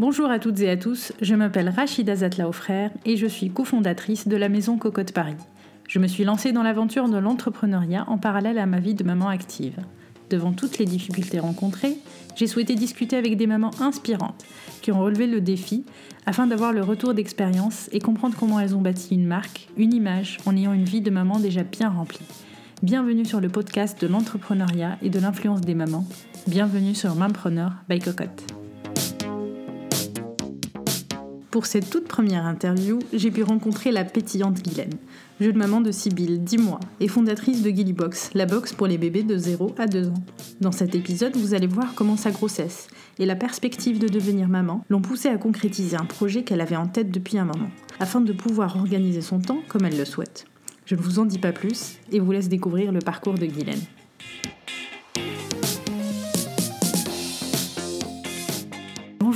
Bonjour à toutes et à tous, je m'appelle Rachida Zatla frère et je suis cofondatrice de la maison Cocotte Paris. Je me suis lancée dans l'aventure de l'entrepreneuriat en parallèle à ma vie de maman active. Devant toutes les difficultés rencontrées, j'ai souhaité discuter avec des mamans inspirantes qui ont relevé le défi afin d'avoir le retour d'expérience et comprendre comment elles ont bâti une marque, une image en ayant une vie de maman déjà bien remplie. Bienvenue sur le podcast de l'entrepreneuriat et de l'influence des mamans. Bienvenue sur Mampreneur by Cocotte. Pour cette toute première interview, j'ai pu rencontrer la pétillante Guylaine, jeune maman de Sibylle, 10 mois, et fondatrice de Gilly Box, la box pour les bébés de 0 à 2 ans. Dans cet épisode, vous allez voir comment sa grossesse et la perspective de devenir maman l'ont poussée à concrétiser un projet qu'elle avait en tête depuis un moment, afin de pouvoir organiser son temps comme elle le souhaite. Je ne vous en dis pas plus et vous laisse découvrir le parcours de Guylaine.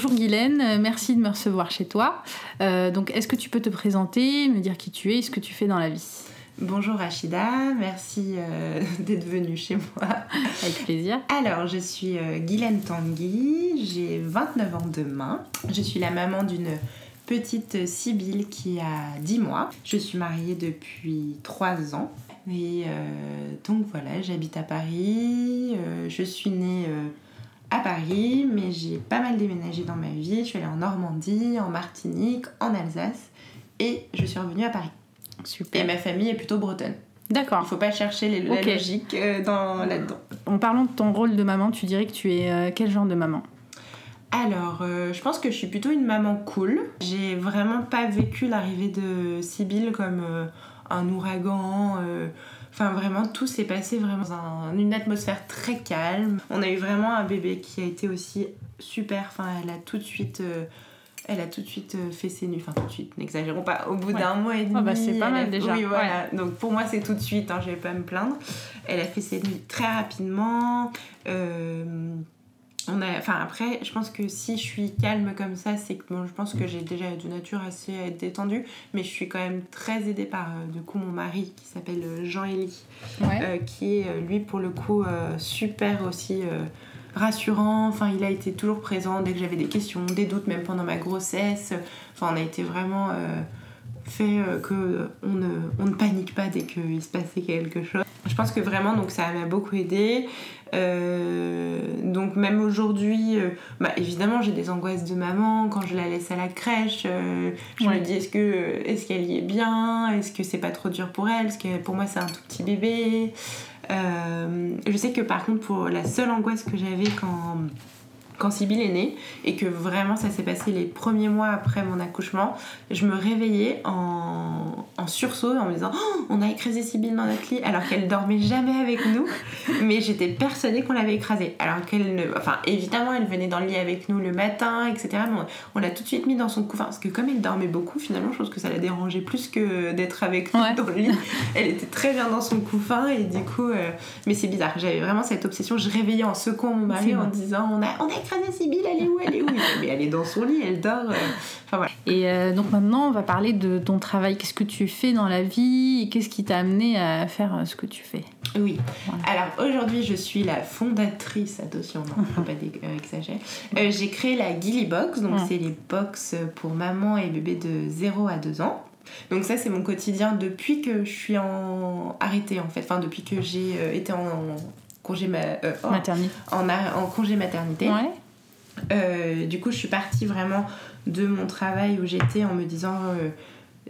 Bonjour Guylaine, euh, merci de me recevoir chez toi. Euh, donc, est-ce que tu peux te présenter, me dire qui tu es et ce que tu fais dans la vie? Bonjour Rachida, merci euh, d'être venue chez moi. Avec plaisir. Alors, je suis Guylaine Tanguy, j'ai 29 ans demain. Je suis la maman d'une petite Sibylle qui a 10 mois. Je suis mariée depuis 3 ans. Et donc voilà, j'habite à Paris. je suis née à Paris, mais j'ai pas mal déménagé dans ma vie. Je suis allée en Normandie, en Martinique, en Alsace et je suis revenue à Paris. Super. Et ma famille est plutôt bretonne. D'accord. Il faut pas chercher les, la logique euh, dans, là-dedans. En parlant de ton rôle de maman, tu dirais que tu es euh, quel genre de maman? Alors, euh, je pense que je suis plutôt une maman cool. J'ai vraiment pas vécu l'arrivée de Sibylle comme un ouragan. Enfin, vraiment, tout s'est passé vraiment dans une atmosphère très calme. On a eu vraiment un bébé qui a été aussi super. Enfin, elle a tout de suite. Euh, elle a tout de suite euh, fait ses nuits, enfin tout de suite, n'exagérons pas, au bout d'un mois et demi. Ah bah c'est pas mal déjà. Oui, voilà. Donc pour moi, c'est tout de suite, hein, je vais pas me plaindre. Elle a fait ses nuits très rapidement. Euh, enfin après, je pense que si je suis calme comme ça, c'est que bon, je pense que j'ai déjà de nature assez détendue, mais je suis quand même très aidée par euh, du coup mon mari qui s'appelle euh, Jean-Élie, euh, qui est lui pour le coup super aussi rassurant. Enfin, il a été toujours présent dès que j'avais des questions, des doutes, même pendant ma grossesse. Enfin, on a été vraiment fait que on ne, on ne panique pas dès qu'il se passait quelque chose. Je pense que vraiment, donc ça m'a beaucoup aidé. Euh, donc même aujourd'hui, euh, bah, évidemment j'ai des angoisses de maman quand je la laisse à la crèche. Euh, je me dis est-ce que est-ce qu'elle y est bien? Est-ce que c'est pas trop dur pour elle? Parce que pour moi c'est un tout petit bébé? je sais que par contre pour la seule angoisse que j'avais quand quand Sybille est née et que vraiment ça s'est passé les premiers mois après mon accouchement, je me réveillais en, en sursaut en me disant oh, on a écrasé Sybille dans notre lit alors qu'elle dormait jamais avec nous, mais j'étais persuadée qu'on l'avait écrasée. Alors qu'elle ne. Enfin, évidemment, elle venait dans le lit avec nous le matin, etc. Mais on, l'a tout de suite mis dans son couffin parce que comme elle dormait beaucoup, finalement, je pense que ça la dérangeait plus que d'être avec nous dans le lit. Elle était très bien dans son couffin et du coup. Euh, mais c'est bizarre, j'avais vraiment cette obsession. Je réveillais en secouant mon mari en disant on a, on a écrasé Sybille, elle est où Elle est où Mais elle est dans son lit, elle dort. Euh. Enfin voilà. Et euh, donc maintenant, on va parler de ton travail. Qu'est-ce que tu fais dans la vie qu'est-ce qui t'a amené à faire euh, ce que tu fais? Oui. Alors aujourd'hui, je suis la fondatrice, attention, non, faut pas exagérer. J'ai créé la Gilly Box, donc c'est les box pour maman et bébé de 0 à 2 ans. Donc ça c'est mon quotidien depuis que je suis en arrêtée en fait, enfin depuis que j'ai été en, congé maternité. En, en, congé maternité. Ouais. Euh, du coup, je suis partie vraiment de mon travail où j'étais en me disant euh,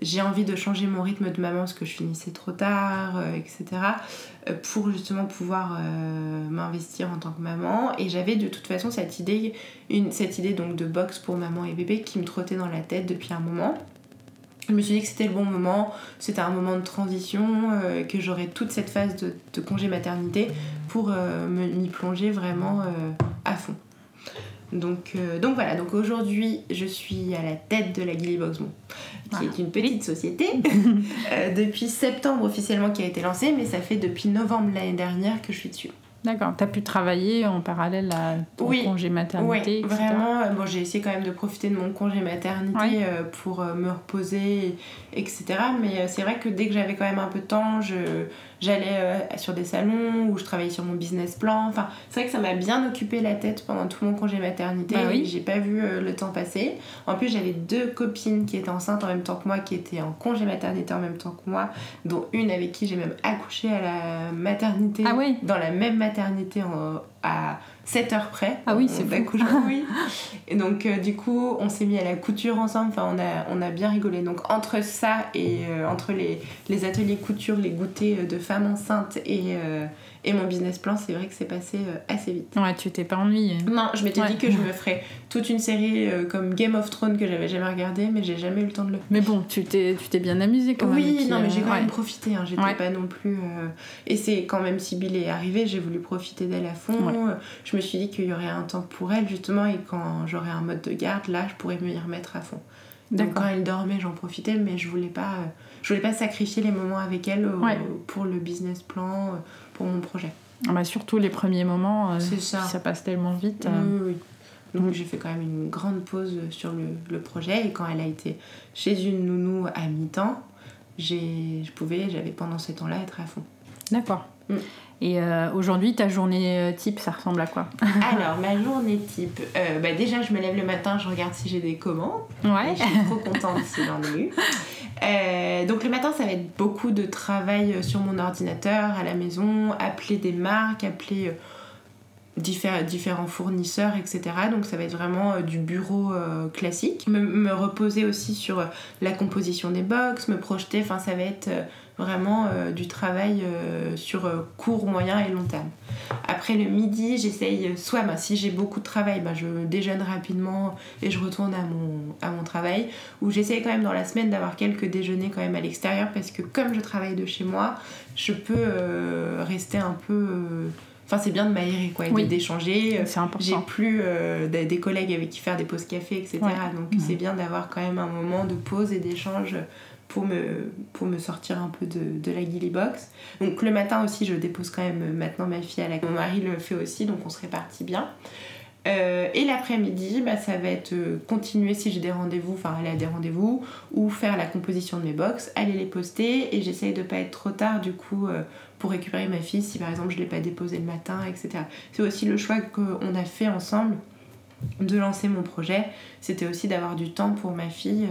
j'ai envie de changer mon rythme de maman parce que je finissais trop tard, euh, etc. pour justement pouvoir m'investir en tant que maman. Et j'avais de toute façon cette idée, une, cette idée donc de box pour maman et bébé qui me trottait dans la tête depuis un moment. Je me suis dit que c'était le bon moment, c'était un moment de transition, que j'aurais toute cette phase de, de congé maternité pour m'y plonger vraiment à fond. Donc, euh, donc voilà, donc aujourd'hui je suis à la tête de la Gilly Box qui est une petite société euh, depuis septembre officiellement qui a été lancée, mais ça fait depuis novembre l'année dernière que je suis dessus. D'accord, tu as pu travailler en parallèle à ton congé maternité Oui, vraiment. Euh, bon, j'ai essayé quand même de profiter de mon congé maternité pour me reposer, etc. Mais c'est vrai que dès que j'avais quand même un peu de temps, j'allais sur des salons où je travaillais sur mon business plan. Enfin, c'est vrai que ça m'a bien occupé la tête pendant tout mon congé maternité. Bah oui. J'ai pas vu le temps passer. En plus, j'avais deux copines qui étaient enceintes en même temps que moi, qui étaient en congé maternité en même temps que moi, dont une avec qui j'ai même accouché à la maternité. Ah oui. Dans la même maternité en, à 7 heures près. Ah oui, c'est d'accouchement, oui. Et donc, euh, du coup, on s'est mis à la couture ensemble. Enfin, on a, on a bien rigolé. Donc, entre ça et euh, entre les, les ateliers couture, les goûters de femmes enceintes et, euh, et mon business plan, c'est vrai que c'est passé assez vite. Ouais, tu t'es pas ennuyée. Non, je m'étais Ouais. dit que je me ferais toute une série comme Game of Thrones que j'avais jamais regardé, mais j'ai jamais eu le temps de le faire. Mais bon, tu t'es, tu t'es bien amusée quand même. Oui, puis, non, mais j'ai euh, quand même profité. Hein. J'étais Ouais. pas non plus. euh, Et c'est quand même Sybille est arrivée, j'ai voulu profiter d'elle à fond. Je me suis dit qu'il y aurait un temps pour elle, justement, et quand j'aurais un mode de garde, là, je pourrais m'y remettre à fond. Donc quand elle dormait, j'en profitais, mais je voulais pas, je voulais pas sacrifier les moments avec elle euh, Ouais. pour le business plan, euh, pour mon projet. Ah bah, surtout les premiers moments, euh, ça. ça passe tellement vite. Oui, oui, oui. Donc j'ai fait quand même une grande pause sur le, le projet et quand elle a été chez une nounou à mi-temps, je pouvais, j'avais pendant ces temps-là être à fond. D'accord. Mm. Et euh, aujourd'hui, ta journée euh, type, ça ressemble à quoi? Alors, ma journée type, euh, bah déjà je me lève le matin, je regarde si j'ai des commandes. Ouais. Et je suis trop contente si j'en ai eu. Euh, donc le matin, ça va être beaucoup de travail sur mon ordinateur à la maison, appeler des marques, appeler diffé- différents fournisseurs, etc. Donc ça va être vraiment du bureau classique. Me, me reposer aussi sur la composition des box, me projeter, enfin ça va être vraiment euh, du travail euh, sur euh, court, moyen et long terme. Après le midi, j'essaye soit bah, si j'ai beaucoup de travail, bah, je déjeune rapidement et je retourne à mon, à mon travail. Ou j'essaye quand même dans la semaine d'avoir quelques déjeuners quand même à l'extérieur parce que comme je travaille de chez moi, je peux rester un peu. Enfin, c'est bien de m'aérer quoi, Oui. d'échanger. C'est important. J'ai plus euh, des, des collègues avec qui faire des pauses café, etc. Ouais. Donc Ouais. c'est bien d'avoir quand même un moment de pause et d'échange pour me, pour me sortir un peu de, de la Gilly Box. Donc le matin aussi, je dépose quand même euh, maintenant ma fille à la... Mon mari le fait aussi, donc on se répartit bien. Euh, et l'après-midi, bah, ça va être euh, continuer si j'ai des rendez-vous, enfin aller à des rendez-vous, ou faire la composition de mes box, aller les poster, et j'essaye de pas être trop tard du coup pour récupérer ma fille si par exemple je l'ai pas déposée le matin, etc. C'est aussi le choix qu'on a fait ensemble de lancer mon projet, c'était aussi d'avoir du temps pour ma fille.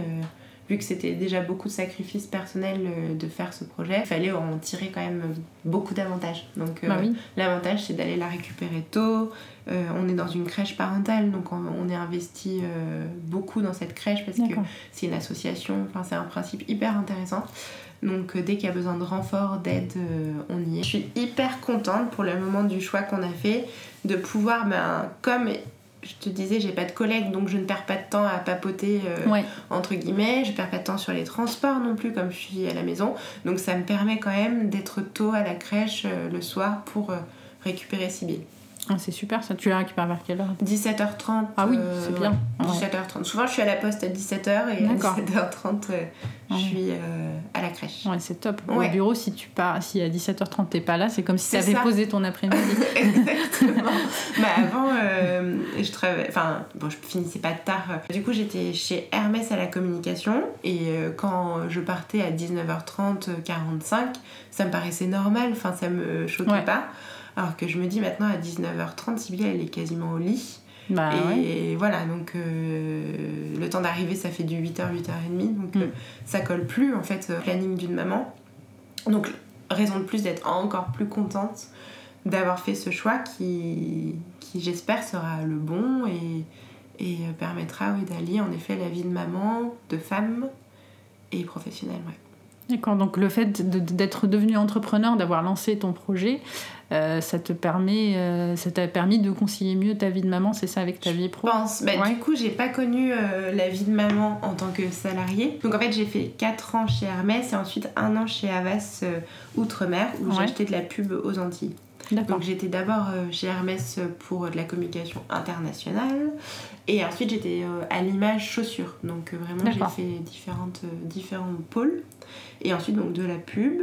Vu que c'était déjà beaucoup de sacrifices personnels euh, de faire ce projet, il fallait en tirer quand même beaucoup d'avantages. Donc euh, Bah oui. L'avantage, c'est d'aller la récupérer tôt. Euh, on est dans une crèche parentale, donc on, on est investi euh, beaucoup dans cette crèche parce que c'est une association. Enfin, c'est un principe hyper intéressant. Donc, dès qu'il y a besoin de renfort, d'aide, on y est. Je suis hyper contente pour le moment du choix qu'on a fait de pouvoir, ben, comme je te disais, j'ai pas de collègues, donc je ne perds pas de temps à papoter euh, Ouais. entre guillemets. Je perds pas de temps sur les transports non plus, comme je suis à la maison. Donc ça me permet quand même d'être tôt à la crèche euh, le soir pour euh, récupérer Sybille. Ah, c'est super ça. Tu la récupères vers quelle heure 17h30. Ah oui, euh, c'est bien. ouais, Ouais. 17h30. Souvent je suis à la poste à 17h et à D'accord. 17h30 euh, je Ouais. suis euh, à la crèche. Ouais, c'est top. Ouais. Au bureau, si tu pars, si à 17h30 t'es pas là, c'est comme si C'est t'avais ça. posé ton après-midi. Exactement. bah avant, euh, je travaillais. Enfin, bon, je finissais pas tard. Du coup, j'étais chez Hermès à la communication. Et euh, quand je partais à 19h30, euh, 45, ça me paraissait normal. Enfin, ça me choquait Ouais. pas. Alors que je me dis maintenant à 19h30, Sybille, elle est quasiment au lit. bah ouais. et voilà, donc euh, le temps d'arriver, ça fait du 8h, 8h30. Donc Mm. euh, ça colle plus en fait au planning d'une maman. Donc raison de plus d'être encore plus contente d'avoir fait ce choix qui, qui j'espère sera le bon et, et euh, permettra oui, d'allier en effet la vie de maman, de femme et professionnelle. Ouais. D'accord, donc le fait de- d'être devenu entrepreneur, d'avoir lancé ton projet, euh, ça te permet, euh, ça t'a permis de concilier mieux ta vie de maman, c'est ça, avec ta vie pro? Je pense. Bah, Ouais. Du coup, j'ai pas connu euh, la vie de maman en tant que salariée. Donc en fait, j'ai fait 4 ans chez Hermès et ensuite un an chez Havas Outre-mer où Ouais. j'ai acheté de la pub aux Antilles. Donc j'étais d'abord chez Hermès pour de la communication internationale et ensuite j'étais à l'image chaussures. Donc vraiment j'ai fait différentes, différents pôles et ensuite donc de la pub.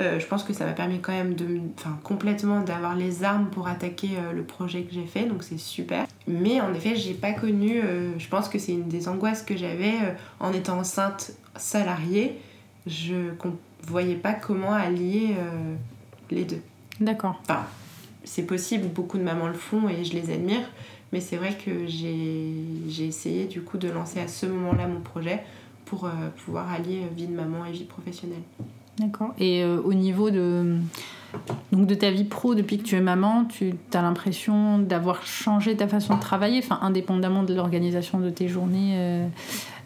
Euh, je pense que ça m'a permis quand même de, enfin complètement d'avoir les armes pour attaquer euh, le projet que j'ai fait donc c'est super. Mais en effet j'ai pas connu, euh, je pense que c'est une des angoisses que j'avais en étant enceinte salariée. Je voyais pas comment allier les deux. D'accord. Enfin, c'est possible, beaucoup de mamans le font et je les admire, mais c'est vrai que j'ai j'ai essayé du coup de lancer à ce moment-là mon projet pour pouvoir allier vie de maman et vie professionnelle. D'accord. Et euh, au niveau de, donc de ta vie pro, depuis que tu es maman, tu as l'impression d'avoir changé ta façon de travailler, enfin, indépendamment de l'organisation de tes journées euh,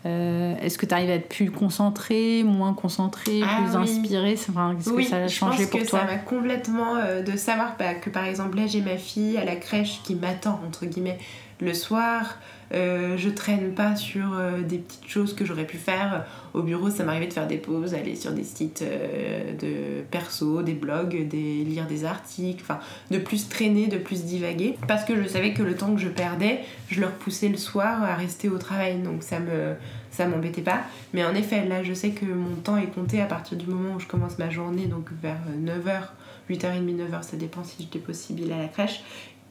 euh, Est-ce que tu arrives à être plus concentrée, moins concentrée, Ah plus oui. inspirée? Enfin, Qu'est-ce oui, que ça a je changé pense pour que toi? ça m'a complètement euh, de savoir bah, que par exemple là j'ai ma fille à la crèche qui m'attend entre guillemets le soir. Euh, je traîne pas sur euh, des petites choses que j'aurais pu faire au bureau. Ça m'arrivait de faire des pauses, aller sur des sites euh, de perso, des blogs, des, lire des articles, enfin de plus traîner, de plus divaguer. Parce que je savais que le temps que je perdais, je le repoussais le soir à rester au travail. Donc ça me ça m'embêtait pas. Mais en effet, là, je sais que mon temps est compté à partir du moment où je commence ma journée, donc vers 9h, 8h30, 9h, ça dépend si je dépose Sibylle à la crèche,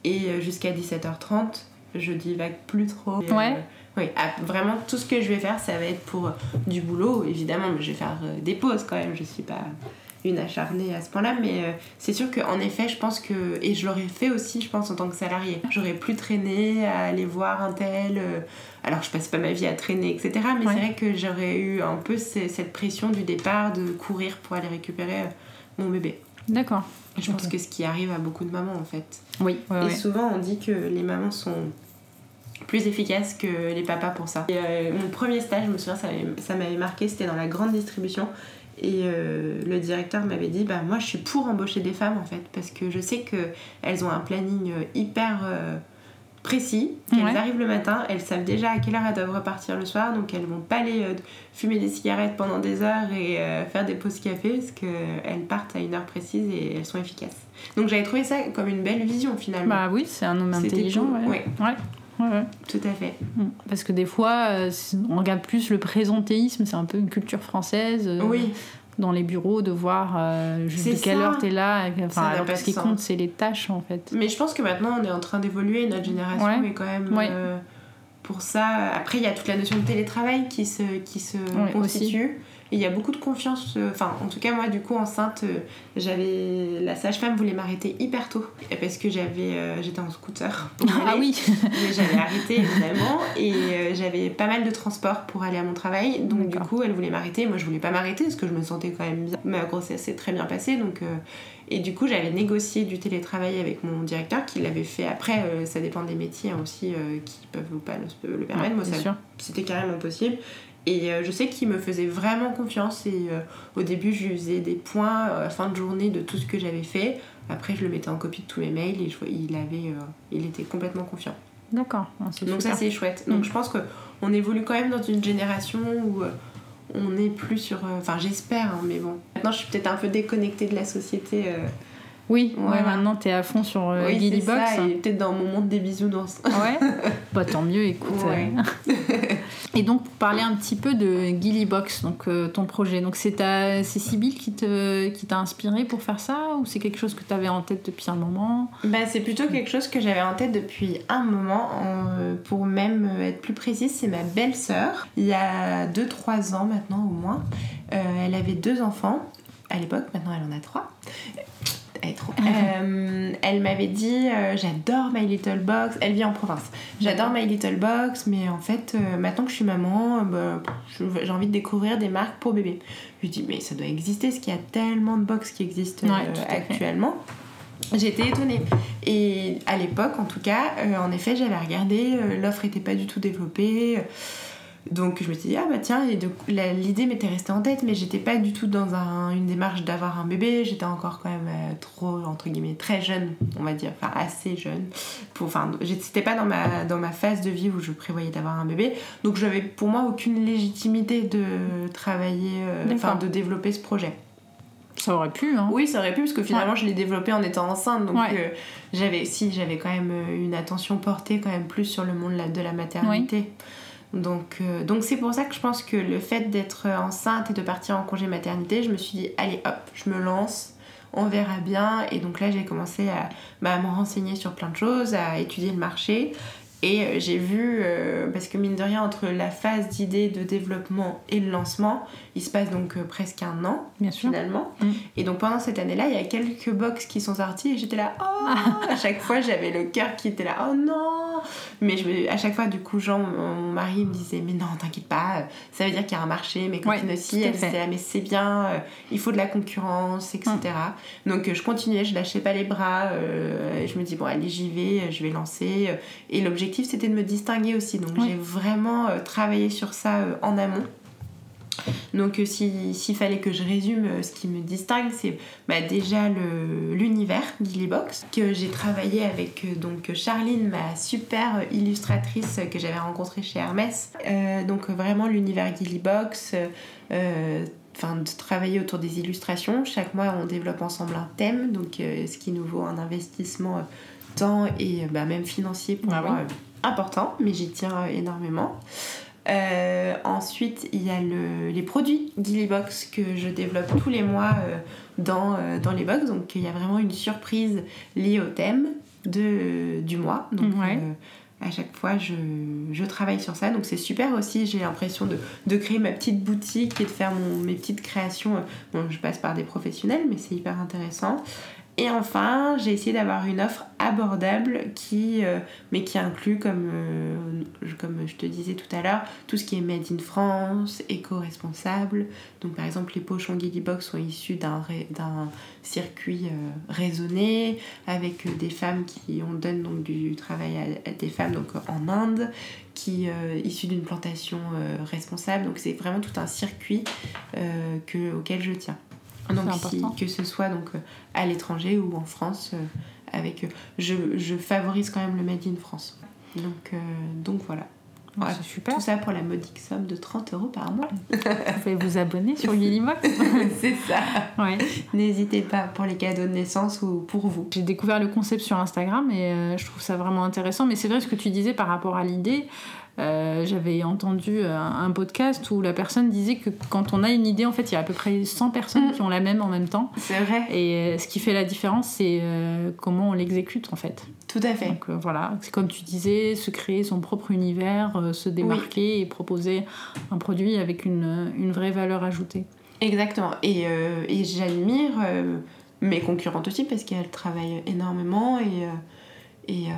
et jusqu'à 17h30, je divague plus trop. Et, Ouais. euh, oui, ah, vraiment, tout ce que je vais faire, ça va être pour euh, du boulot, évidemment, mais je vais faire euh, des pauses quand même, je suis pas une acharnée à ce point-là, mais euh, c'est sûr qu'en effet, je pense que, et je l'aurais fait aussi, je pense, en tant que salarié, j'aurais plus traîné à aller voir un tel, euh, alors je passe pas ma vie à traîner, etc., mais Ouais. c'est vrai que j'aurais eu un peu ce- cette pression du départ de courir pour aller récupérer euh, mon bébé. D'accord. Je pense que ce qui arrive à beaucoup de mamans, en fait. Oui. ouais, Et ouais. souvent, on dit que les mamans sont plus efficaces que les papas pour ça. Et, euh, mon premier stage, je me souviens, ça m'avait- marqué, c'était dans la grande distribution. Et euh, le directeur m'avait dit, bah moi je suis pour embaucher des femmes en fait, parce que je sais qu'elles ont un planning hyper euh, précis, qu'elles Ouais. arrivent le matin, elles savent déjà à quelle heure elles doivent repartir le soir, donc elles vont pas aller euh, fumer des cigarettes pendant des heures et euh, faire des pauses café, parce qu'elles partent à une heure précise et elles sont efficaces. Donc j'avais trouvé ça comme une belle vision finalement. Bah oui, c'est un homme intelligent. cool, ouais. ouais. Ouais. Tout à fait. Mm. Parce que des fois, euh, on regarde plus le présentéisme, c'est un peu une culture française. euh, Oui, Dans les bureaux, de voir euh, jusqu'à quelle heure t'es là. Enfin, alors ce qui sens. compte, c'est les tâches en fait. mais je pense que maintenant on est en train d'évoluer, notre génération Ouais. est quand même euh, pour ça. Après, il y a toute la notion de télétravail qui se, qui se constitue. Et il y a beaucoup de confiance. euh, Enfin, en tout cas, moi, du coup, enceinte, euh, j'avais. La sage-femme voulait m'arrêter hyper tôt. Parce que j'avais euh, j'étais en scooter. Ah oui Mais j'avais arrêté évidemment et j'avais pas mal de transport pour aller à mon travail. Donc du coup, elle voulait m'arrêter. Moi, je voulais pas m'arrêter parce que je me sentais quand même bien. Ma grossesse s'est très bien passée. Donc, euh, et du coup, j'avais négocié du télétravail avec mon directeur qui l'avait fait. Après, euh, ça dépend des métiers hein, aussi euh, qui peuvent ou pas le, le permettre. Moi, ça- sûr. c'était carrément possible. Et euh, je sais qu'il me faisait vraiment confiance. Et euh, au début, je lui faisais des points euh, à la fin de journée de tout ce que j'avais fait. Après, je le mettais en copie de tous mes mails et je il, avait, euh, il était complètement confiant. D'accord. Ah, Donc ça c'est chouette. Donc Mm. je pense qu'on évolue quand même dans une génération où on n'est plus sur... Enfin j'espère, hein, mais bon. Maintenant je suis peut-être un peu déconnectée de la société. euh, Oui, ouais, Voilà. maintenant t'es à fond sur euh, oui, Gilly Box. ça, et peut-être dans mon monde des bisounours. Ouais. bah tant mieux, écoute. Ouais. euh. Et donc pour parler un petit peu de Gilly Box, donc euh, ton projet. Donc c'est ta, c'est Sybille qui te, qui t'a inspiré pour faire ça ou c'est quelque chose que tu avais en tête depuis un moment? Bah, c'est plutôt quelque chose que j'avais en tête depuis un moment. en- pour même être plus précise, c'est ma belle-sœur. Il y a 2-3 ans maintenant au moins. Euh, elle avait deux enfants à l'époque, maintenant elle en a trois. Elle, est trop. Euh, elle m'avait dit euh, j'adore My Little Box. Elle vit en province. J'adore My Little Box, mais en fait, euh, maintenant que je suis maman, bah, j'ai envie de découvrir des marques pour bébé. Je lui dis mais ça doit exister, parce qu'il y a tellement de box qui existent Ouais, actuellement. J'étais étonnée. Et à l'époque, en tout cas, en effet, j'avais regardé, l'offre était pas du tout développée. Donc je me suis dit, ah bah tiens, et l'idée m'était restée en tête, mais j'étais pas du tout dans un- une démarche d'avoir un bébé. J'étais encore quand même euh, trop, entre guillemets, très jeune, on va dire, enfin assez jeune. Pour- Enfin, j'étais pas dans ma, dans ma phase de vie où je prévoyais d'avoir un bébé. Donc j'avais pour moi aucune légitimité de travailler, euh, enfin de développer ce projet. Ça aurait pu, hein Oui, ça aurait pu, parce que finalement, je l'ai développé en étant enceinte. Donc, Ouais. euh, j'avais, si, j'avais quand même une attention portée quand même plus sur le monde de la maternité. Donc, euh, donc c'est pour ça que je pense que le fait d'être enceinte et de partir en congé maternité, je me suis dit, allez hop, je me lance, on verra bien. Et donc là, j'ai commencé à, bah, à me renseigner sur plein de choses, à étudier le marché. Et euh, j'ai vu, euh, parce que mine de rien, entre la phase d'idée, de développement et le lancement, il se passe donc euh, presque un an Bien sûr. finalement. Mm. Et donc pendant cette année-là, il y a quelques box qui sont sorties et j'étais là, oh À chaque fois, j'avais le cœur qui était là, oh non Mais je à chaque fois, du coup, Jean, mon, mari, me disait, mais non, t'inquiète pas, ça veut dire qu'il y a un marché. Mes copines Ouais, aussi, elles disaient, ah, mais c'est bien, euh, il faut de la concurrence, etc. Donc euh, je continuais, je lâchais pas les bras, et je me dis, bon, allez, j'y vais, je vais lancer. Et l'objectif, c'était de me distinguer aussi. Donc j'ai vraiment euh, travaillé sur ça euh, en amont. Donc euh, si- s'il fallait que je résume ce qui me distingue, c'est bah, déjà l'univers Gillybox, que j'ai travaillé avec donc Charline, ma super illustratrice que j'avais rencontrée chez Hermès. Euh, donc vraiment l'univers Gillybox, euh, euh, enfin de travailler autour des illustrations. Chaque mois on développe ensemble un thème, donc euh, ce qui nous vaut un investissement temps et bah, même financier pour Ah moi oui. euh, important, mais j'y tiens euh, énormément. Euh, ensuite, il y a le- les produits Gillybox que je développe tous les mois euh, dans, euh, dans les box. Donc, il y a vraiment une surprise liée au thème de, du mois. Donc, Ouais. à chaque fois, je, je travaille sur ça. Donc, c'est super aussi. J'ai l'impression de, de créer ma petite boutique et de faire mon- mes petites créations. Bon, je passe par des professionnels, mais c'est hyper intéressant. Et enfin, j'ai essayé d'avoir une offre abordable qui, euh, mais qui inclut, comme, euh, je- comme je te disais tout à l'heure, tout ce qui est made in France, éco-responsable. Donc par exemple, les pochons Gillybox sont issus d'un circuit euh, raisonné, avec euh, des femmes qui, on donne donc du travail à, des femmes donc en Inde, qui euh, d'une plantation euh, responsable. Donc c'est vraiment tout un circuit euh, que, auquel je tiens. Donc si- important. que ce soit donc euh, à l'étranger ou en France, euh, avec euh, je, je favorise quand même le made in France. Donc, donc voilà. Ah, Ouais, c'est super. Tout ça pour la modique somme de 30 euros par mois. Vous pouvez vous abonner sur Gillybox. C'est ça. ouais. N'hésitez pas pour les cadeaux de naissance ou pour vous. J'ai découvert le concept sur Instagram et je trouve ça vraiment intéressant. Mais c'est vrai ce que tu disais par rapport à l'idée. Euh, J'avais entendu euh, un podcast où la personne disait que quand on a une idée, en fait, il y a à peu près 100 personnes Mm. qui ont la même en même temps. C'est vrai. Et euh, ce qui fait la différence, c'est euh, comment on l'exécute en fait. Tout à fait. Donc voilà, c'est comme tu disais, se créer son propre univers, se démarquer et proposer un produit avec une, une vraie valeur ajoutée. Exactement. Et, et j'admire mes concurrentes aussi parce qu'elles travaillent énormément et, et, euh,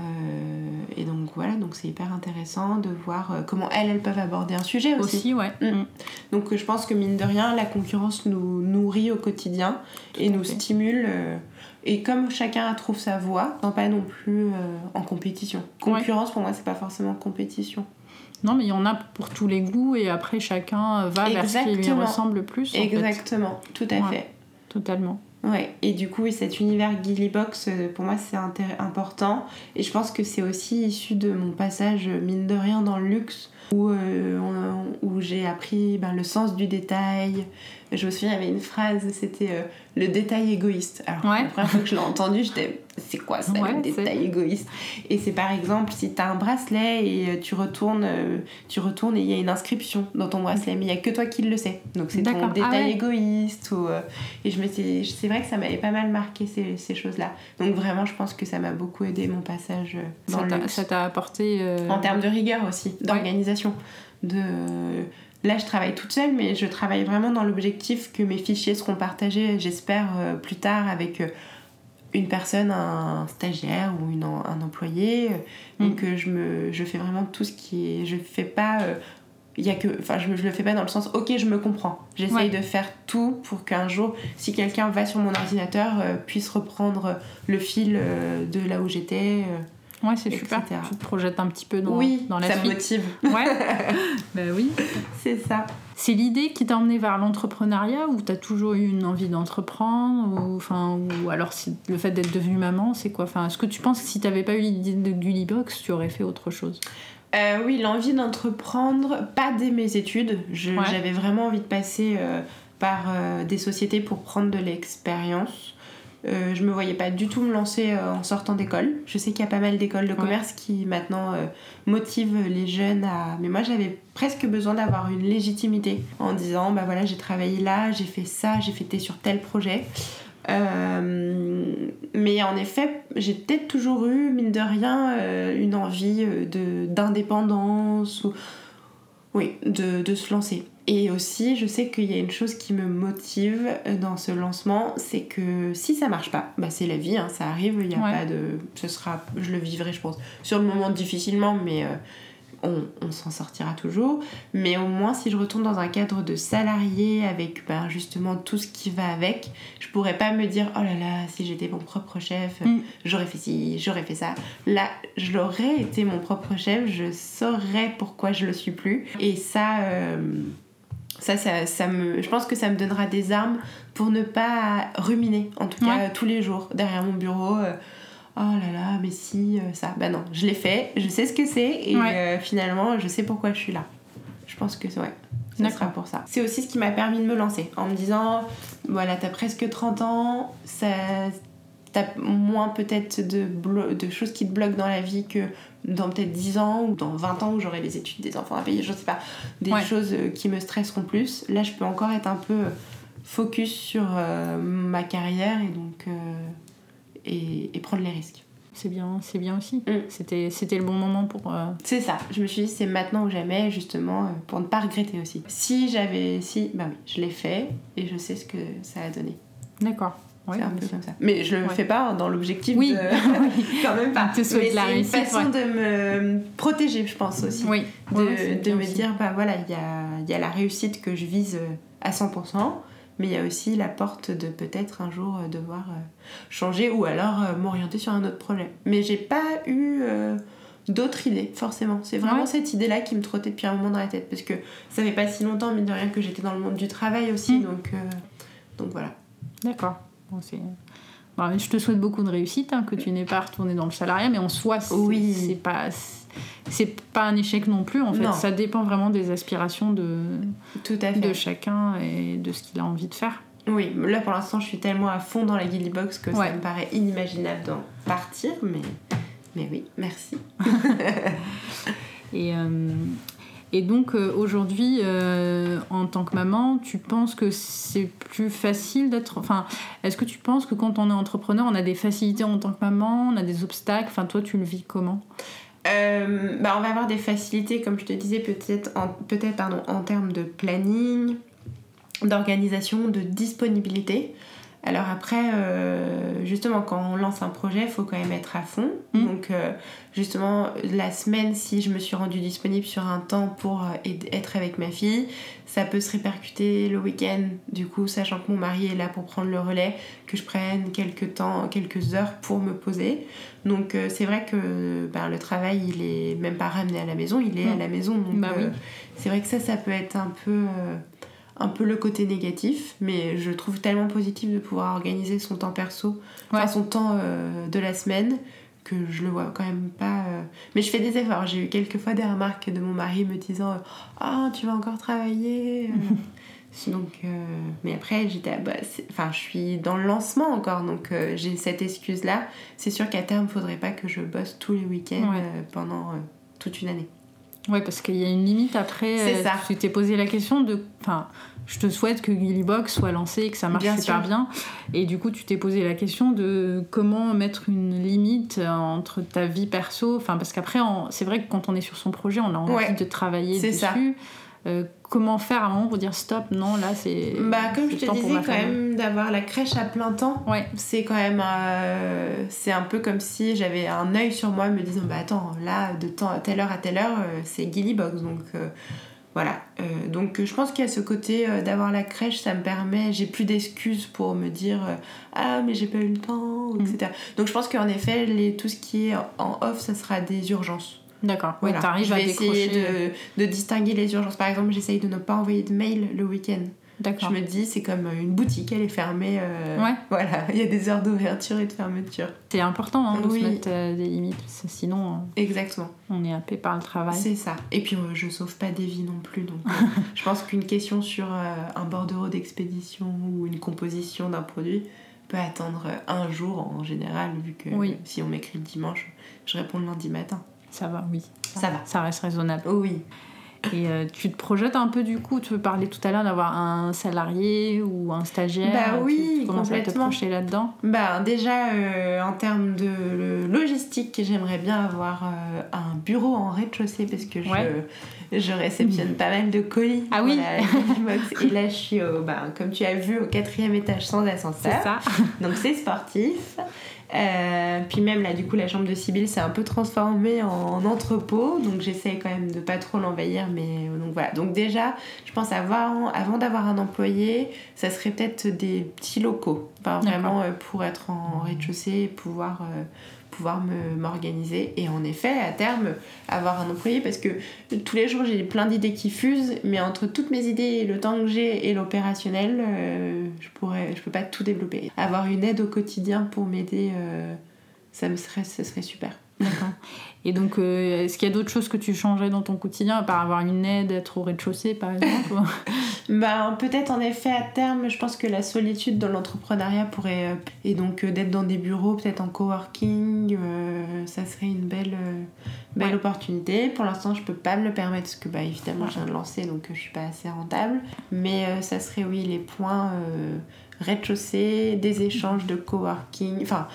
et donc voilà, donc c'est hyper intéressant de voir euh, comment elles, elles peuvent aborder un sujet aussi. Aussi, ouais. Mm. Mm. Donc euh, je pense que mine de rien, la concurrence nous nourrit au quotidien et nous fait. stimule. et comme chacun trouve sa voie, non pas non plus euh, en compétition. Concurrence pour moi c'est pas forcément compétition. Non, mais il y en a pour tous les goûts et après chacun va vers ce qui lui ressemble le plus. en fait. Exactement, tout à Ouais. fait. Totalement. Ouais, et du coup, cet univers Gillybox, euh, pour moi, c'est important. Et je pense que c'est aussi issu de mon passage, mine de rien, dans le luxe, où, euh, où j'ai appris ben, le sens du détail. Je me souviens, il y avait une phrase, c'était euh, le détail égoïste. Alors, Ouais. la première fois que je l'ai entendu, j'étais, c'est quoi ça, Ouais, le détail égoïste? Et c'est par exemple, si tu as un bracelet et euh, tu retournes, tu retournes et il y a une inscription dans ton bracelet, mais il n'y a que toi qui le sais. Donc c'est ton. Ah détail ouais. égoïste. Ou, et je me c'est vrai que ça m'avait pas mal marqué ces, ces choses-là. Donc vraiment, je pense que ça m'a beaucoup aidé mon passage dans Ça le luxe. Ça t'a apporté. euh, En termes de rigueur aussi, d'organisation. De... Là, je travaille toute seule, mais je travaille vraiment dans l'objectif que mes fichiers seront partagés, j'espère, euh, plus tard avec euh, une personne, un stagiaire ou une, un employé. Donc, euh, je, me, je fais vraiment tout ce qui est. Je fais pas. il y a que enfin je, je le fais pas dans le sens ok je me comprends j'essaye Ouais. de faire tout pour qu'un jour si quelqu'un va sur mon ordinateur puisse reprendre le fil de là où j'étais. Ouais, c'est super. Tu te projettes un petit peu dans, oui dans la ça suite. motive Ouais. bah oui. c'est ça C'est l'idée qui t'a emmené vers l'entrepreneuriat ou t'as toujours eu une envie d'entreprendre ou, enfin, ou alors le fait d'être devenue maman, c'est quoi? Enfin, Est-ce que tu penses que si t'avais pas eu l'idée de Gullibox, tu aurais fait autre chose? Euh, oui, l'envie d'entreprendre, pas dès mes études. Ouais. J'avais vraiment envie de passer euh, par euh, des sociétés pour prendre de l'expérience. Euh, je me voyais pas du tout me lancer euh, en sortant d'école. Je sais qu'il y a pas mal d'écoles de commerce qui maintenant euh, motivent les jeunes à. Mais moi j'avais presque besoin d'avoir une légitimité en disant bah voilà j'ai travaillé là, j'ai fait ça, j'ai fait sur tel projet. mais en effet, j'ai peut-être toujours eu, mine de rien, une envie de, d'indépendance ou oui, de, de se lancer. Et aussi, je sais qu'il y a une chose qui me motive dans ce lancement, c'est que si ça marche pas, bah c'est la vie, hein, ça arrive, il n'y a pas de. Ce sera, je le vivrai, je pense, sur le moment difficilement, mais euh, on, s'en sortira toujours. Mais au moins, si je retourne dans un cadre de salarié avec ben, justement tout ce qui va avec, je pourrais pas me dire oh là là, si j'étais mon propre chef, mm. j'aurais fait ci, j'aurais fait ça. Là, je l'aurais été mon propre chef, je saurais pourquoi je le suis plus. Et ça. Euh, ça, ça, me, je pense que ça me donnera des armes pour ne pas ruminer, en tout cas tous les jours, derrière mon bureau. Euh, oh là là, mais si, euh, ça. Bah non, je l'ai fait, je sais ce que c'est, et euh, finalement, je sais pourquoi je suis là. Je pense que ouais, ça sera pour ça. C'est aussi ce qui m'a permis de me lancer, en me disant, voilà, t'as presque 30 ans, ça, t'as moins peut-être de, de choses qui te bloquent dans la vie que dans peut-être 10 ans ou dans 20 ans où j'aurai les études des enfants à payer, je sais pas, des choses euh, qui me stresseront plus. Là, je peux encore être un peu focus sur euh, ma carrière et donc euh, et, et, prendre les risques. C'est bien, c'est bien aussi. Mm. C'était, c'était le bon moment pour. C'est ça. Je me suis dit c'est maintenant ou jamais justement pour ne pas regretter aussi. Si j'avais, si, bah oui, je l'ai fait et je sais ce que ça a donné. D'accord c'est un peu comme ça. Mais je le fais pas dans l'objectif oui. de... quand même pas. Mais c'est une façon de me protéger, je pense aussi. Oui. De, de me dire, bah voilà, il y a, y a la réussite que je vise euh, à 100%, mais il y a aussi la porte de peut-être un jour euh, devoir euh, changer ou alors m'orienter sur un autre projet. Mais j'ai pas eu d'autres idées, forcément. C'est vraiment cette idée-là qui me trottait depuis un moment dans la tête, parce que ça fait pas si longtemps, mine de rien, que j'étais dans le monde du travail aussi, mm. donc, donc voilà. D'accord je te souhaite beaucoup de réussite, hein, que tu n'aies pas retourné dans le salariat, mais en soi, c'est oui. pas c'est pas un échec non plus en fait. Ça dépend vraiment des aspirations de Tout à fait. de chacun et de ce qu'il a envie de faire. Oui, là pour l'instant, je suis tellement à fond dans la Gilly Box que ça me paraît inimaginable d'en partir, mais mais oui, merci. et euh, et donc euh, aujourd'hui, euh, en tant que maman, tu penses que c'est plus facile d'être... Enfin, est-ce que tu penses que quand on est entrepreneur, on a des facilités en tant que maman, on a des obstacles? Enfin, toi, tu le vis comment? Euh, bah, on va avoir des facilités, comme je te disais, peut-être en, peut en termes de planning, d'organisation, de disponibilité. Alors après, euh, justement, quand on lance un projet, il faut quand même être à fond. Mm. Donc, euh, justement, la semaine, si je me suis rendue disponible sur un temps pour euh, être avec ma fille, ça peut se répercuter le week-end. Du coup, sachant que mon mari est là pour prendre le relais, que je prenne quelques temps, quelques heures pour me poser. Donc, c'est vrai que ben, le travail, il est même pas ramené à la maison, il est à mm. la maison. Donc, bah oui. c'est vrai que ça, ça peut être un peu un peu le côté négatif, mais je trouve tellement positif de pouvoir organiser son temps perso, son temps euh, de la semaine, que je le vois quand même pas. Euh. Mais je fais des efforts. J'ai eu quelques fois des remarques de mon mari me disant Ah, tu vas encore travailler Donc, euh, mais après, j'étais, bah, enfin, je suis dans le lancement encore, donc j'ai cette excuse-là. C'est sûr qu'à terme, il faudrait pas que je bosse tous les week-ends pendant toute une année. Ouais, parce qu'il y a une limite après. C'est ça. Tu t'es posé la question de. Enfin, je te souhaite que Gillybox soit lancé et que ça marche super bien. Et du coup, tu t'es posé la question de comment mettre une limite entre ta vie perso. Enfin, parce qu'après, c'est vrai que quand on est sur son projet, on a envie de travailler dessus. Ça. Euh, comment faire à un moment pour dire stop non là c'est bah comme je te disais quand même d'avoir la crèche à plein temps ouais. c'est quand même euh, c'est un peu comme si j'avais un œil sur moi me disant bah attends là de temps à telle heure à telle heure euh, c'est Gillybox donc voilà, euh, donc je pense qu'il y a ce côté d'avoir la crèche, ça me permet, j'ai plus d'excuses pour me dire ah mais j'ai pas eu le temps, mm. etc. Donc je pense qu'en effet, les, tout ce qui est en off, ça sera des urgences. D'accord, voilà. je vais essayer de, de, distinguer les urgences. Par exemple, j'essaye de ne pas envoyer de mail le week-end. Je me dis, c'est comme une boutique, elle est fermée. Euh, ouais. Voilà, il y a des heures d'ouverture et de fermeture. C'est important hein, de se mettre euh, des limites, sinon. Euh, Exactement. On est happé par le travail. C'est ça. Et puis, je sauve pas des vies non plus. Donc, je pense qu'une question sur un bordereau d'expédition ou une composition d'un produit peut attendre un jour en général, vu que si on m'écrit le dimanche, je réponds le lundi matin. Ça va, oui. Ça, va. Ça reste raisonnable. Oui. Et euh, tu te projettes un peu du coup, tu veux parler tout à l'heure d'avoir un salarié ou un stagiaire? Bah oui, tu, tu commences à te projeter là-dedans? Bah déjà euh, en termes de logistique, j'aimerais bien avoir euh, un bureau en rez-de-chaussée parce que Ouais. je, je réceptionne pas mal de colis. Ah oui. la. Et là je suis au, bah, comme tu as vu au quatrième étage sans ascenseur. C'est ça Donc c'est sportif. Euh, puis même là du coup la chambre de Sibylle s'est un peu transformée en entrepôt. Donc j'essaie quand même de pas trop l'envahir mais euh, donc voilà. Donc déjà je pense avant, avant d'avoir un employé ça serait peut-être des petits locaux. Enfin vraiment euh, pour être en rez-de-chaussée et pouvoir euh, pouvoir m'organiser et en effet à terme avoir un employé parce que tous les jours j'ai plein d'idées qui fusent mais entre toutes mes idées le temps que j'ai et l'opérationnel euh, je pourrais je peux pas tout développer avoir une aide au quotidien pour m'aider euh, ça me serait ce serait super D'accord. Et donc, euh, est-ce qu'il y a d'autres choses que tu changerais dans ton quotidien, à part avoir une aide, être au rez-de-chaussée par exemple Ben, peut-être en effet à terme, je pense que la solitude dans l'entrepreneuriat pourrait. euh, et donc euh, d'être dans des bureaux, peut-être en coworking, ça serait une belle, belle Ouais. opportunité. Pour l'instant, je peux pas me le permettre parce que, bah, évidemment, je viens de lancer donc je suis pas assez rentable. Mais ça serait, oui, les points rez-de-chaussée, des échanges de coworking, enfin.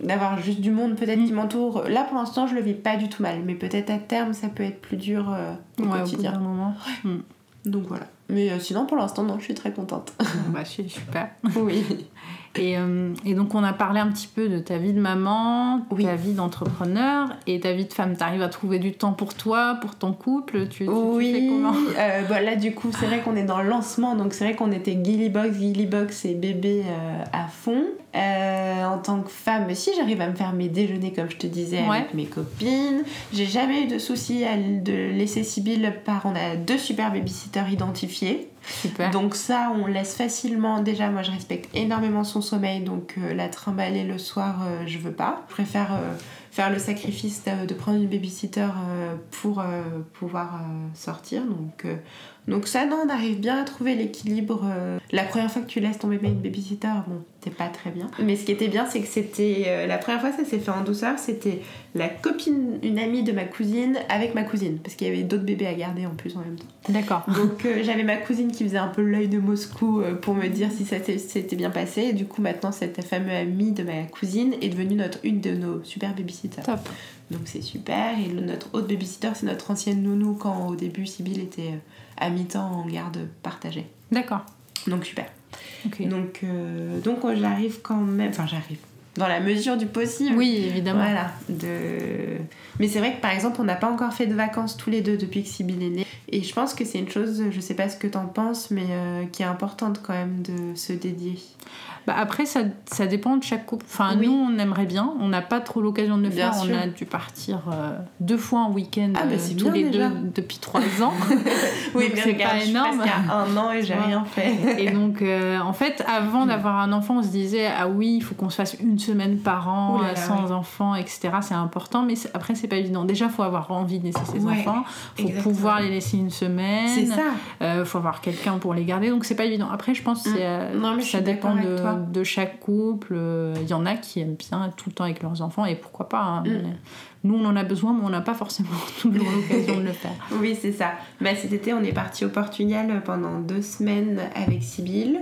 D'avoir juste du monde peut-être Mm. qui m'entoure. Là pour l'instant je le vis pas du tout mal, mais peut-être à terme ça peut être plus dur euh, au Ouais, au bout quotidien. moment. Hmm. Donc voilà. Mais euh, sinon, pour l'instant, non, je suis très contente. Bon, bah, c'est super. oui. Et, euh, et donc, on a parlé un petit peu de ta vie de maman, Oui. ta vie d'entrepreneur et ta vie de femme. T'arrives à trouver du temps pour toi, pour ton couple? Tu, tu- tu fais Oui. comment? Euh, bah, là, du coup, c'est vrai qu'on est dans le lancement, donc c'est vrai qu'on était Gilly Box, Gilly Box et bébé euh, à fond. Euh, en tant que femme, si j'arrive à me faire mes déjeuners, comme je te disais, Ouais. avec mes copines. J'ai jamais eu de souci à de laisser Sibylle par. On a deux super babysitters identifiés. Donc ça, on laisse facilement. Déjà, moi, je respecte énormément son sommeil, donc euh, la trimballer le soir, euh, je veux pas. Je préfère euh, faire le sacrifice de, prendre une babysitter euh, pour pouvoir sortir. Donc, donc ça, non, on arrive bien à trouver l'équilibre. La première fois que tu laisses ton bébé une babysitter, bon, t'es pas très bien. Mais ce qui était bien, c'est que c'était euh, la première fois, ça s'est fait en douceur. C'était la copine, une amie de ma cousine avec ma cousine, parce qu'il y avait d'autres bébés à garder en plus en même temps. D'accord. Donc euh, j'avais ma cousine qui faisait un peu l'œil de Moscou euh, pour me dire si ça s'était bien passé. Et du coup maintenant cette fameuse amie de ma cousine est devenue notre, une de nos super babysitters. Top. Donc c'est super. Et le- notre autre babysitter c'est notre ancienne nounou quand au début Sybille était à mi-temps en garde partagée. D'accord. Donc super. Donc, euh, donc j'arrive quand même... Enfin j'arrive. Dans la mesure du possible. Oui, évidemment. Voilà. De... Mais c'est vrai que par exemple, on n'a pas encore fait de vacances tous les deux depuis que Sybille est née. Et je pense que c'est une chose, je sais pas ce que t'en penses, mais euh, qui est importante quand même de se dédier. Bah après, ça, ça dépend de chaque couple. Enfin, Oui. nous, on aimerait bien. On n'a pas trop l'occasion de le Bien faire. sûr. On a dû partir euh, deux fois en week-end Ah, bah, euh, tous les déjà. deux depuis trois ans. Oui, Donc, mais c'est pas énorme. presque à un an et j'ai rien fait. Et donc, euh, en fait, avant d'avoir un enfant, on se disait ah oui, il faut qu'on se fasse une semaine par an là euh, là, sans enfant, etc. C'est important, mais après, c'est pas évident. Déjà, faut avoir envie de laisser ses Ouais, enfants. Faut exactement. pouvoir les laisser une semaine. C'est ça. Euh, faut avoir quelqu'un pour les garder, donc c'est pas évident. Après, je pense que Mm. c'est, euh, Non, mais je ça dépend de, de chaque couple. Il y en a qui aiment bien tout le temps avec leurs enfants, et pourquoi pas. hein. Mm. Nous, on en a besoin, mais on n'a pas forcément toujours l'occasion de le faire. Oui, c'est ça. Bah, cet été, on est parti au Portugal pendant deux semaines avec Sybille.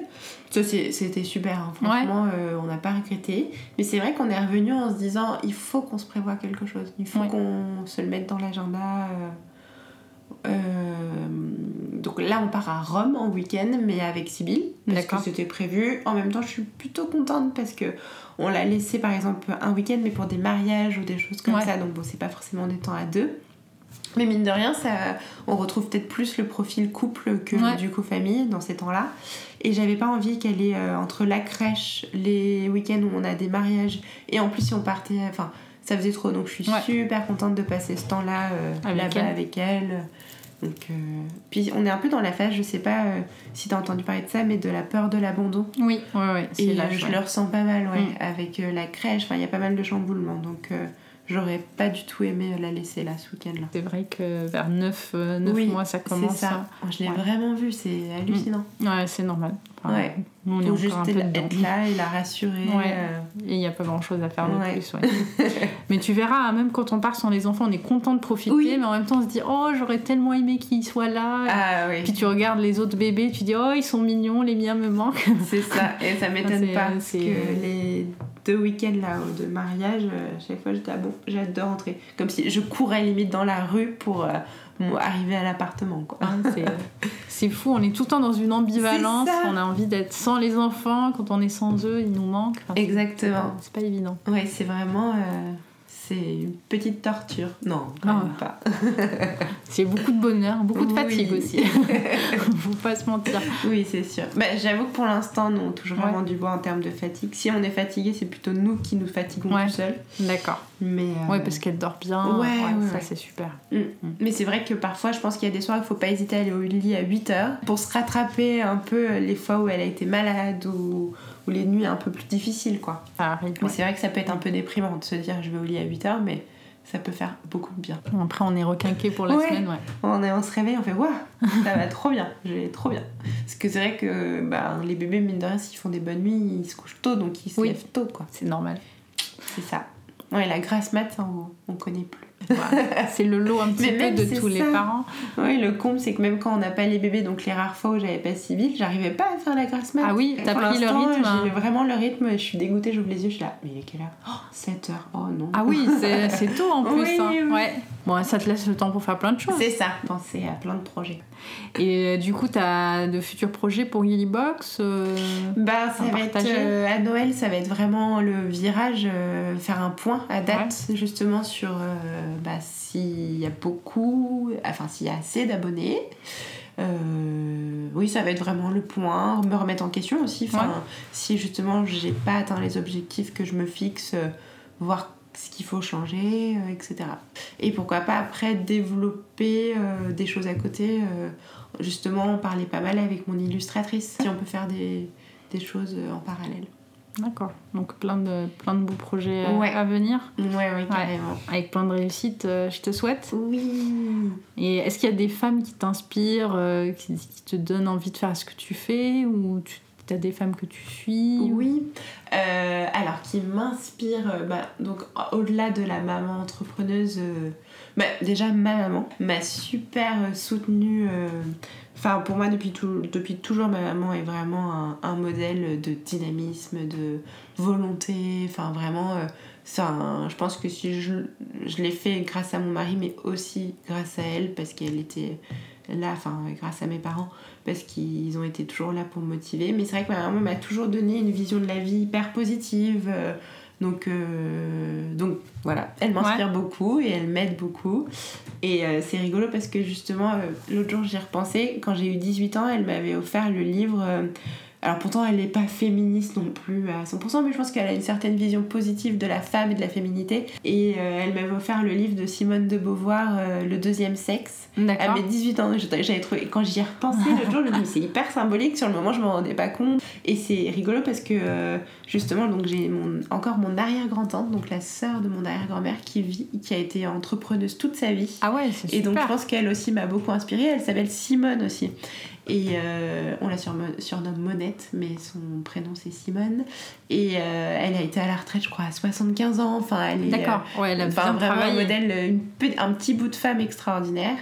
Ça, c'était super. hein. Franchement, euh, on n'a pas regretté. Mais c'est vrai qu'on est revenu en se disant il faut qu'on se prévoie quelque chose. Il faut Ouais. qu'on se le mette dans l'agenda. euh. Euh, donc là, on part à Rome en week-end, mais avec Sybille. Parce que c'était prévu. En même temps, je suis plutôt contente parce que on l'a laissé par exemple un week-end, mais pour des mariages ou des choses comme Ouais. ça. Donc bon, c'est pas forcément des temps à deux. Mais mine de rien, ça, on retrouve peut-être plus le profil couple que Ouais. du coup famille dans ces temps-là. Et j'avais pas envie qu'elle ait euh, entre la crèche, les week-ends où on a des mariages, et en plus si on partait, enfin ça faisait trop. Donc je suis Ouais. super contente de passer ce temps-là euh, Avec là-bas elle. avec elle. Donc, euh, Puis on est un peu dans la phase, je sais pas si t'as entendu parler de ça, mais de la peur de l'abandon. Oui, ouais, ouais, Et là. je le ressens pas mal, ouais, Mm. avec la crèche, enfin il y a pas mal de chamboulements. Donc j'aurais pas du tout aimé la laisser là ce week-end là. C'est vrai que vers 9, 9 Oui, mois ça commence. C'est ça. Je l'ai Ouais. vraiment vu, c'est hallucinant. Ouais, c'est normal. Enfin, Ouais. Nous, on est juste un peu dedans. être là et la rassurer. Ouais. euh, Et il n'y a pas grand chose à faire de Ouais. plus. ouais. mais tu verras, hein, même quand on part sans les enfants, on est content de profiter, Oui. mais en même temps on se dit Oh, j'aurais tellement aimé qu'ils soient là. Ah oui. Puis tu regardes les autres bébés, tu dis Oh, ils sont mignons, les miens me manquent. C'est ça, et ça m'étonne pas. Parce c'est- que les deux week-ends là de mariage, euh, à chaque fois j'étais ah bon, j'ai hâte de rentrer. Comme si je courais limite dans la rue pour euh, arriver à l'appartement quoi. Hein, c'est- c'est fou, on est tout le temps dans une ambivalence. On a envie d'être sans les enfants, quand on est sans eux, ils nous manquent. Enfin, Exactement. C'est pas évident. Ouais, c'est vraiment. euh, c'est une petite torture. Non, quand Non. même pas. C'est beaucoup de bonheur, beaucoup de Oui. fatigue aussi. Faut pas se mentir. Oui, c'est sûr. Bah, J'avoue que pour l'instant, nous, on touche vraiment Ouais. du bois en termes de fatigue. Si on est fatigué, c'est plutôt nous qui nous fatiguons Ouais. tout seuls. D'accord. Mais, euh, Ouais, parce qu'elle dort bien. Ouais, ouais, ça ouais. c'est super. Mais c'est vrai que parfois, je pense qu'il y a des soirs, il faut pas hésiter à aller au lit à 8 heures pour se rattraper un peu les fois où elle a été malade ou, ou les nuits un peu plus difficiles, quoi. Mais c'est vrai que ça peut être un peu déprimant de se dire je vais au lit à 8 heures, mais ça peut faire beaucoup de bien. Après, on est requinqué pour la Ouais. semaine, ouais. On, est- on se réveille, on fait waouh, ça va trop bien, je vais trop bien. Parce que c'est vrai que bah, les bébés, mine de rien, s'ils font des bonnes nuits, ils se couchent tôt, donc ils se Oui. lèvent tôt, quoi. C'est normal. C'est ça. Ouais, la grasse mat, on, on connaît plus. Voilà. c'est le lot un petit Mais peu de tous les parents. Oui, le comble, c'est que même quand on n'a pas les bébés, donc les rares fois où j'avais pas Sibyl, j'arrivais pas à faire la grasse mat. Ah oui, t'as pris le rythme. J'ai vraiment le rythme, je suis dégoûtée, j'ouvre les yeux, je suis là, mais il est quelle heure? Oh, 7 heures, oh non. Ah oui, c'est tôt en plus. Oui, hein. oui. Ouais. Bon, ça te laisse le temps pour faire plein de choses. C'est ça, penser à plein de projets. Et euh, du coup, t'as de futurs projets pour Gilly Box euh, Bah, ça va être euh, à Noël, ça va être vraiment le virage, euh, faire un point à date justement sur euh, bah, s'il y a beaucoup, enfin s'il y a assez d'abonnés. Euh, oui, ça va être vraiment le point, me remettre en question aussi. Enfin, Ouais. si justement j'ai pas atteint les objectifs que je me fixe, euh, voir ce qu'il faut changer, euh, etc. Et pourquoi pas après développer euh, des choses à côté. euh, justement, on parlait pas mal avec mon illustratrice. Si on peut faire des, des choses euh, en parallèle. D'accord. Donc plein de, plein de beaux projets Ouais. à venir. Ouais, ouais, carrément. Avec plein de réussites, euh, je te souhaite. Oui. Et est-ce qu'il y a des femmes qui t'inspirent, euh, qui, qui te donnent envie de faire ce que tu fais Ou tu as des femmes que tu suis Oui. Euh, alors, qui m'inspire, euh, bah, donc au-delà de la maman entrepreneuse, bah, déjà ma maman m'a super soutenue. Enfin, pour moi, depuis, tout, depuis toujours, ma maman est vraiment un, un modèle de dynamisme, de volonté. Enfin, vraiment, euh, je pense que si je, je l'ai fait grâce à mon mari, mais aussi grâce à elle, parce qu'elle était là, enfin, grâce à mes parents, parce qu'ils ont été toujours là pour me motiver. Mais c'est vrai que ma maman m'a toujours donné une vision de la vie hyper positive. euh, donc, euh, donc voilà, elle m'inspire beaucoup et elle m'aide beaucoup. Et euh, c'est rigolo parce que justement, euh, l'autre jour j'y repensé, quand j'ai eu 18 ans, elle m'avait offert le livre. Alors pourtant, elle n'est pas féministe non plus à 100%, mais je pense qu'elle a une certaine vision positive de la femme et de la féminité. Et euh, elle m'avait offert le livre de Simone de Beauvoir, euh, Le deuxième sexe. À mes 18 ans, j'avais trouvé. Quand j'y ai repensé l'autre jour, je me dis, c'est hyper symbolique. Sur le moment, je me rendais pas compte. Et c'est rigolo parce que euh, justement, donc j'ai mon, encore mon arrière-grand-tante, donc la sœur de mon arrière-grand-mère, qui vit, qui a été entrepreneuse toute sa vie. Ah ouais, c'est super. Et donc je pense qu'elle aussi m'a beaucoup inspirée. Elle s'appelle Simone aussi. Et euh, on la surnomme Monette, mais son prénom c'est Simone. Et euh, elle a été à la retraite, je crois, à 75 ans. Enfin, elle est. D'accord. Ouais, elle a Enfin, vraiment un modèle, une un petit bout de femme extraordinaire.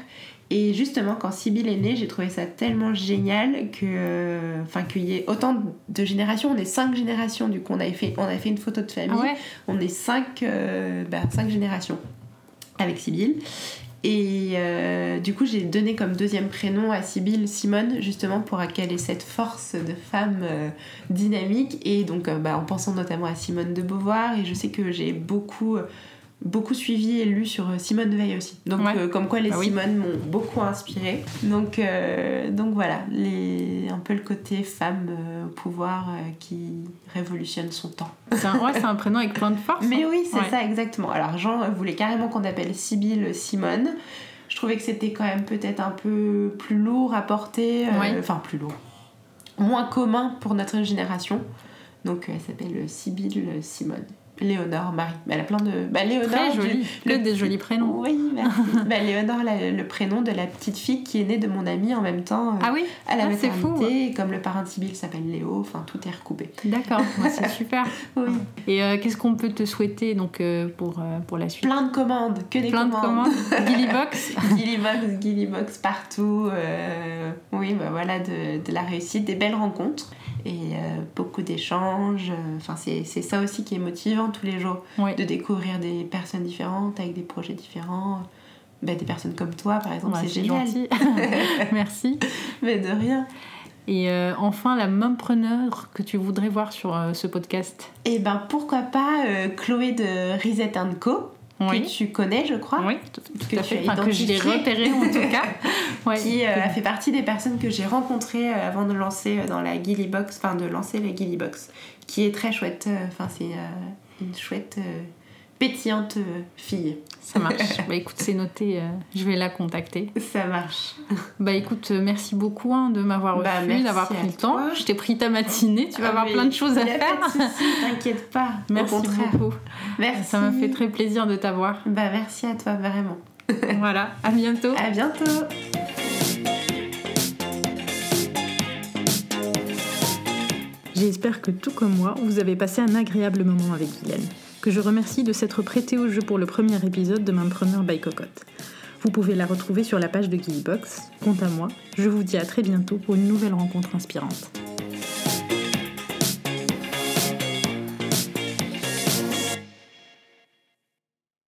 Et justement, quand Sibyl est née, j'ai trouvé ça tellement génial que, euh, enfin, qu'il y ait autant de générations. On est cinq générations, du coup, on avait fait, on a fait une photo de famille. Ah ouais On est cinq, euh, bah, cinq générations avec Sibyl. Et euh, du coup, j'ai donné comme deuxième prénom à Sibyl Simone, justement pour qu'elle ait cette force de femme euh, dynamique. Et donc, euh, bah, en pensant notamment à Simone de Beauvoir, et je sais que j'ai beaucoup, beaucoup suivi et lu sur euh, Simone Veil aussi. Donc, Ouais. euh, comme quoi les Bah oui. Simone m'ont beaucoup inspirée. Donc, euh, donc voilà, les, un peu le côté femme euh, au pouvoir qui révolutionne son temps. C'est un, ouais, un prénom avec plein de force. Mais hein. oui, c'est Ouais. ça exactement. Alors Jean voulait carrément qu'on appelle Sibylle Simone. Je trouvais que c'était quand même peut-être un peu plus lourd à porter. Enfin, plus lourd. Moins commun pour notre génération. Donc elle s'appelle Sibylle Simone. Léonore Marie. Bah, elle a plein de. Bah, Léonore. Très du- le- des jolis prénoms. Oui, merci. bah, Léonore, la- le prénom de la petite fille qui est née de mon amie en même temps euh, Ah oui à la Ah, c'est fou. comme le parrain de Sibyl s'appelle Léo, enfin tout est recoupé. D'accord, c'est super. Oui. Et euh, qu'est-ce qu'on peut te souhaiter donc euh, pour, pour la suite? Plein de commandes, que des Plein de commandes. commandes. Gillybox Gillybox, Gillybox partout. oui, bah voilà, de, de la réussite, des belles rencontres et beaucoup d'échanges. Enfin, c'est ça aussi qui est motivant tous les jours, Oui. de découvrir des personnes différentes avec des projets différents. Bah, des personnes comme toi, par exemple, Ouais, c'est génial. gentil. Merci. Mais de rien. Et euh, enfin, la mompreneur que tu voudrais voir sur euh, ce podcast Et ben pourquoi pas euh, Chloé de Reset Co. que tu connais, je crois. Oui, tout, tout Que à fait. as Enfin, que je l'ai repéré en tout cas. Ouais. qui a fait partie des personnes que j'ai rencontrées avant de lancer dans la Gilly Box, enfin de lancer la Gilly Box, qui est très chouette. Enfin, c'est une chouette, euh, pétillante euh, fille. Ça marche. bah écoute, c'est noté. euh, je vais la contacter. Ça marche. Bah écoute, merci beaucoup hein, de m'avoir Bah, reçu, d'avoir pris le temps. Je t'ai pris ta matinée. Tu vas Ah, avoir plein de choses à faire. T'inquiète pas. Merci Au beaucoup. Merci. Ça m'a fait très plaisir de t'avoir. Bah merci à toi vraiment. voilà, à bientôt. À bientôt. J'espère que tout comme moi, vous avez passé un agréable moment avec Guylaine, que je remercie de s'être prêtée au jeu pour le premier épisode de Preneur by Cocotte. Vous pouvez la retrouver sur la page de Gillybox. Quant à moi, je vous dis à très bientôt pour une nouvelle rencontre inspirante.